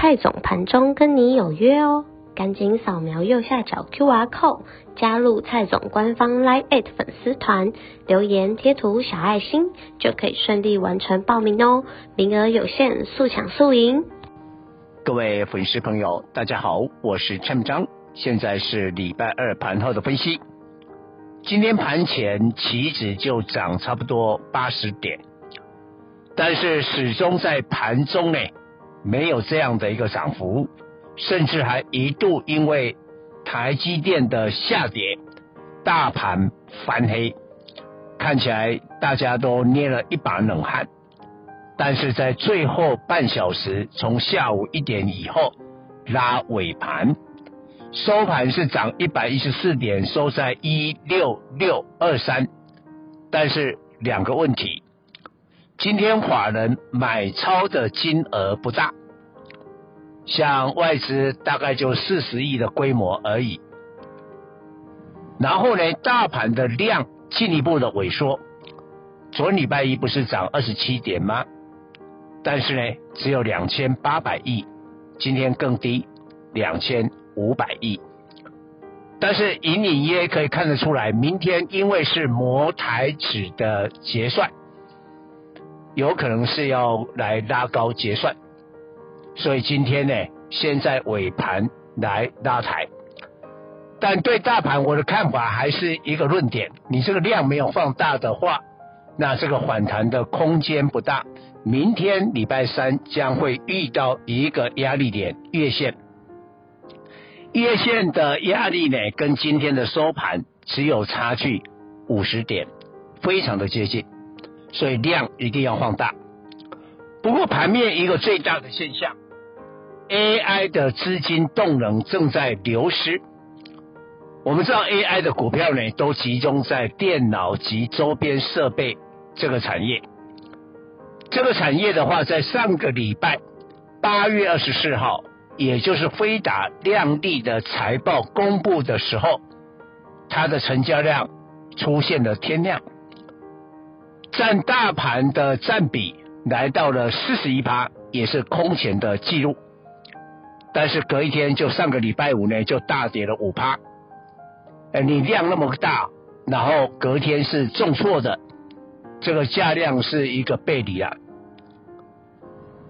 蔡总盘中跟你有约哦，赶紧扫描右下角 QR code 加入蔡总官方 Line@ 粉丝团，留言贴图小爱心就可以顺利完成报名哦，名额有限，速抢速赢。各位粉丝朋友，大家好，我是蔡章，现在是礼拜二盘后的分析。今天盘前期指就涨差不多八十点，但是始终在盘中呢。没有这样的一个涨幅，甚至还一度因为台积电的下跌，大盘翻黑，看起来大家都捏了一把冷汗。但是在最后半小时，从下午一点以后拉尾盘，收盘是涨一百一十四点，收在一六六二三。但是两个问题。今天法人买超的金额不大，像外资大概就四十亿的规模而已。然后呢，大盘的量进一步的萎缩。昨礼拜一不是涨二十七点吗？但是呢，只有两千八百亿，今天更低，两千五百亿。但是隐隐约可以看得出来，明天因为是摩台指的结算。有可能是要来拉高结算，所以今天呢，先在尾盘来拉抬。但对大盘我的看法还是一个论点：你这个量没有放大的话，那这个反弹的空间不大。明天礼拜三将会遇到一个压力点月线，月线的压力呢，跟今天的收盘只有差距五十点，非常的接近。所以量一定要放大。不过盘面一个最大的现象，AI 的资金动能正在流失。我们知道 AI 的股票呢，都集中在电脑及周边设备这个产业。这个产业的话，在上个礼拜八月二十四号，也就是飞达亮丽的财报公布的时候，它的成交量出现了天量。占大盘的占比来到了四十一趴，也是空前的记录。但是隔一天，就上个礼拜五呢，就大跌了五趴。哎，你量那么大，然后隔天是重挫的，这个价量是一个背离啊。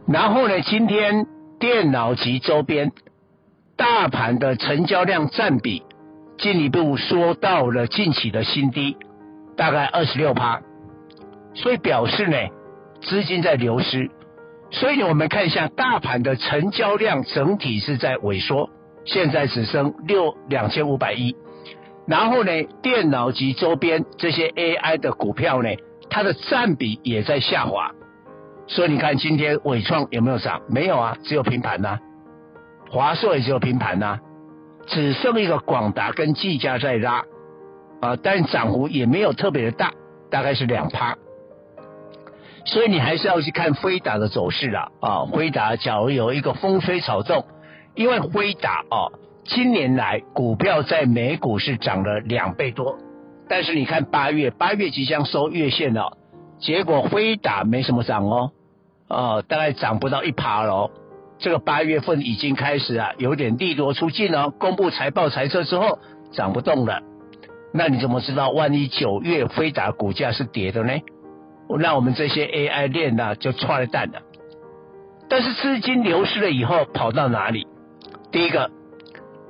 然后呢，今天电脑及周边大盘的成交量占比进一步缩到了近期的新低，大概二十六趴。所以表示呢，资金在流失。所以，我们看一下大盘的成交量整体是在萎缩，现在只剩六两千五百亿。然后呢，电脑及周边这些 AI 的股票呢，它的占比也在下滑。所以你看今天伟创有没有涨？没有啊，只有平盘呐、啊。华硕也只有平盘呐、只剩一个广达跟技嘉在拉啊，但涨幅也没有特别的大，大概是两趴。所以你还是要去看辉达的走势啦啊！辉达假如有一个风吹草动，因为辉达啊，今年来股票在美股是涨了两倍多，但是你看八月，八月即将收月线了，结果辉达没什么涨哦，啊，大概涨不到一趴喽。这个八月份已经开始啊，有点利多出尽了，公布财报财测之后涨不动了，那你怎么知道万一九月辉达股价是跌的呢？那我们这些 AI 链呢，就踹了蛋了。但是资金流失了以后，跑到哪里？第一个，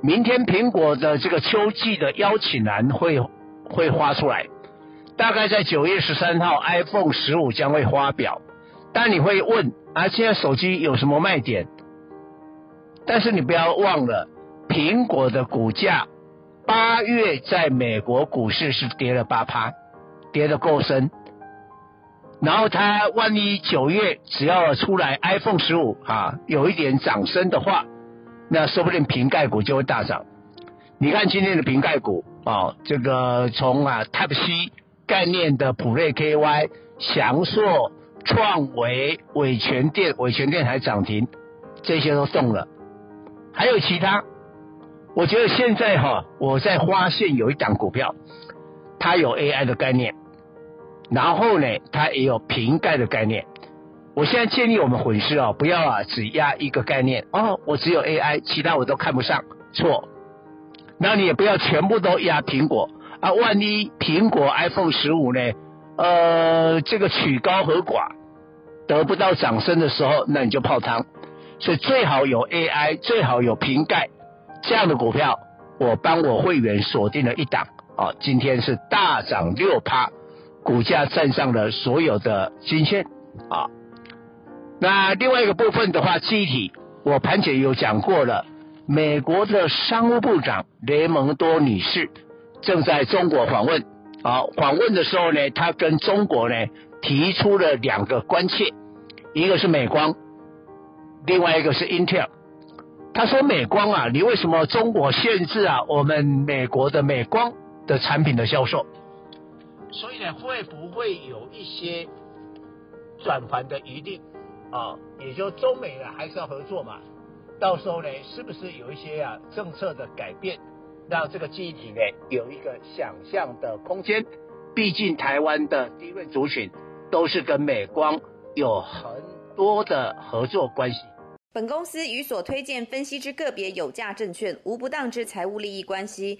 明天苹果的这个秋季的邀请函会会发出来，大概在九月十三号，iPhone 十五将会发表。但你会问啊，现在手机有什么卖点？但是你不要忘了，苹果的股价八月在美国股市是跌了八趴，跌得够深。然后它万一九月只要出来 iPhone 十五啊，有一点涨升的话，那说不定瓶盖股就会大涨。你看今天的瓶盖股啊、这个从啊 Type C 概念的普瑞 KY、祥硕、创维、伟诠电、伟诠电还涨停，这些都动了。还有其他，我觉得现在哈，我在发现有一档股票，它有 AI 的概念，然后呢，它也有瓶盖的概念。我现在建议我们粉丝啊，不要啊只压一个概念哦，我只有 AI，其他我都看不上，错。那你也不要全部都压苹果啊，万一苹果 iPhone 十五呢，呃，这个曲高和寡，得不到掌声的时候，那你就泡汤。所以最好有 AI，最好有瓶盖这样的股票，我帮我会员锁定了一档啊，今天是大涨六趴，股价站上了所有的均线啊。那另外一个部分的话，记忆体我盘前有讲过了，美国的商务部长雷蒙多女士正在中国访问啊，访问的时候呢，她跟中国呢提出了两个关切，一个是美光。另外一个是 Intel，他说美光啊，你为什么中国限制啊我们美国的美光的产品的销售？所以呢，会不会有一些转盘的余地啊？也就中美呢还是要合作嘛。到时候呢，是不是有一些啊政策的改变，让这个记忆体呢有一个想象的空间？毕竟台湾的低位族群都是跟美光有很多的合作关系。本公司与所推荐分析之个别有价证券无不当之财务利益关系。